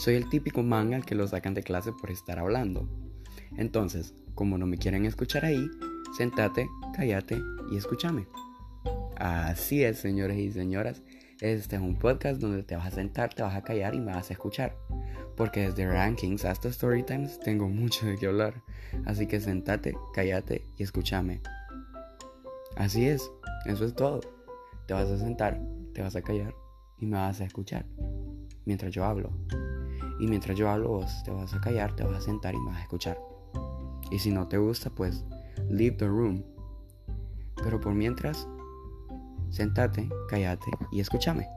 Soy el típico man al que lo sacan de clase por estar hablando. Entonces, como no me quieren escuchar ahí, sentate, cállate y escúchame. Así es, señores y señoras. Este es un podcast donde te vas a sentar, te vas a callar y me vas a escuchar. Porque desde rankings hasta storytimes tengo mucho de qué hablar. Así que sentate, cállate y escúchame. Así es, eso es todo. Te vas a sentar, te vas a callar y me vas a escuchar. Mientras yo hablo. Y mientras yo hablo vos te vas a callar, te vas a sentar y me vas a escuchar. Y si no te gusta, pues leave the room. Pero por mientras, sentate, cállate y escúchame.